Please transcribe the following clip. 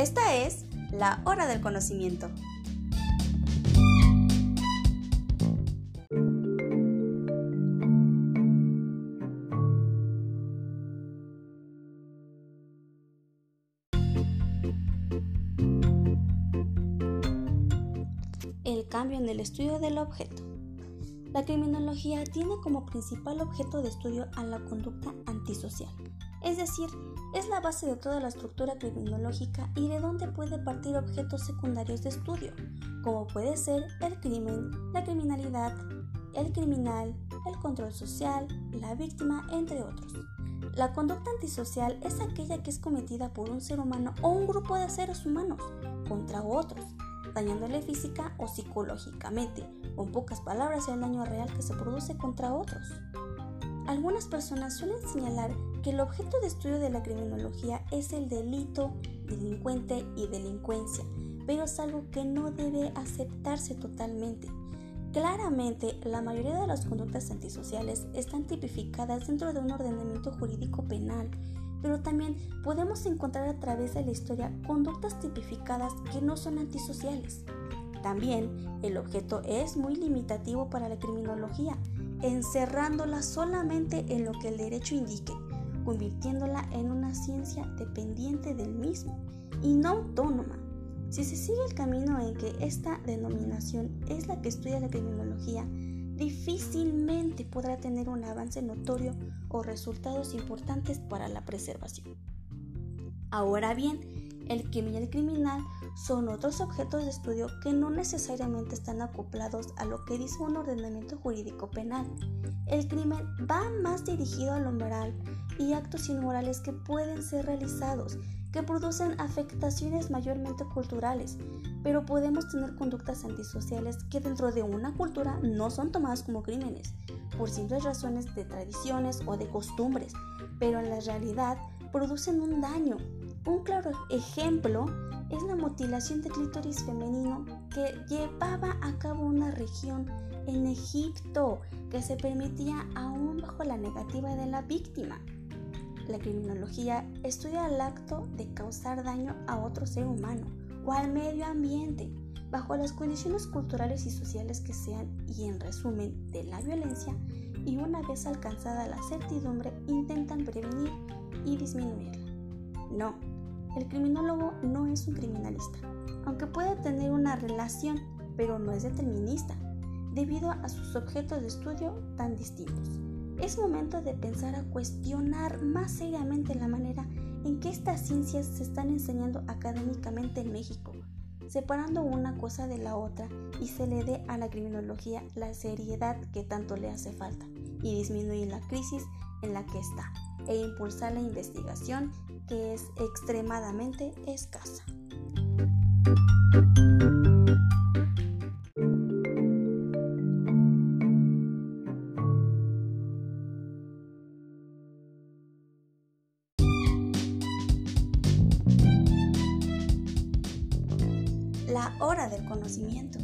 Esta es la hora del conocimiento. El cambio en el estudio del objeto. La criminología tiene como principal objeto de estudio a la conducta antisocial, es decir, es la base de toda la estructura criminológica y de donde puede partir objetos secundarios de estudio, como puede ser el crimen, la criminalidad, el criminal, el control social, la víctima, entre otros. La conducta antisocial es aquella que es cometida por un ser humano o un grupo de seres humanos contra otros, dañándole física o psicológicamente, con pocas palabras el daño real que se produce contra otros. Algunas personas suelen señalar que el objeto de estudio de la criminología es el delito, delincuente y delincuencia, pero es algo que no debe aceptarse totalmente. Claramente, la mayoría de las conductas antisociales están tipificadas dentro de un ordenamiento jurídico penal, pero también podemos encontrar a través de la historia conductas tipificadas que no son antisociales. También el objeto es muy limitativo para la criminología, encerrándola solamente en lo que el derecho indique, convirtiéndola en una ciencia dependiente del mismo y no autónoma. Si se sigue el camino en que esta denominación es la que estudia la criminología, difícilmente podrá tener un avance notorio o resultados importantes para la preservación. Ahora bien, el crimen y el criminal son otros objetos de estudio que no necesariamente están acoplados a lo que dice un ordenamiento jurídico penal. El crimen va más dirigido a lo moral y actos inmorales que pueden ser realizados, que producen afectaciones mayormente culturales, pero podemos tener conductas antisociales que dentro de una cultura no son tomadas como crímenes, por simples razones de tradiciones o de costumbres, pero en la realidad producen un daño. Un claro ejemplo es la mutilación de clítoris femenino que llevaba a cabo una región en Egipto que se permitía aún bajo la negativa de la víctima. La criminología estudia el acto de causar daño a otro ser humano o al medio ambiente bajo las condiciones culturales y sociales que sean y en resumen de la violencia y una vez alcanzada la certidumbre intentan prevenir y disminuirla. No, el criminólogo no es un criminalista, aunque puede tener una relación, pero no es determinista, debido a sus objetos de estudio tan distintos. Es momento de pensar a cuestionar más seriamente la manera en que estas ciencias se están enseñando académicamente en México, separando una cosa de la otra y se le dé a la criminología la seriedad que tanto le hace falta y disminuir la crisis en la que está e impulsar la investigación que es extremadamente escasa. La hora del conocimiento.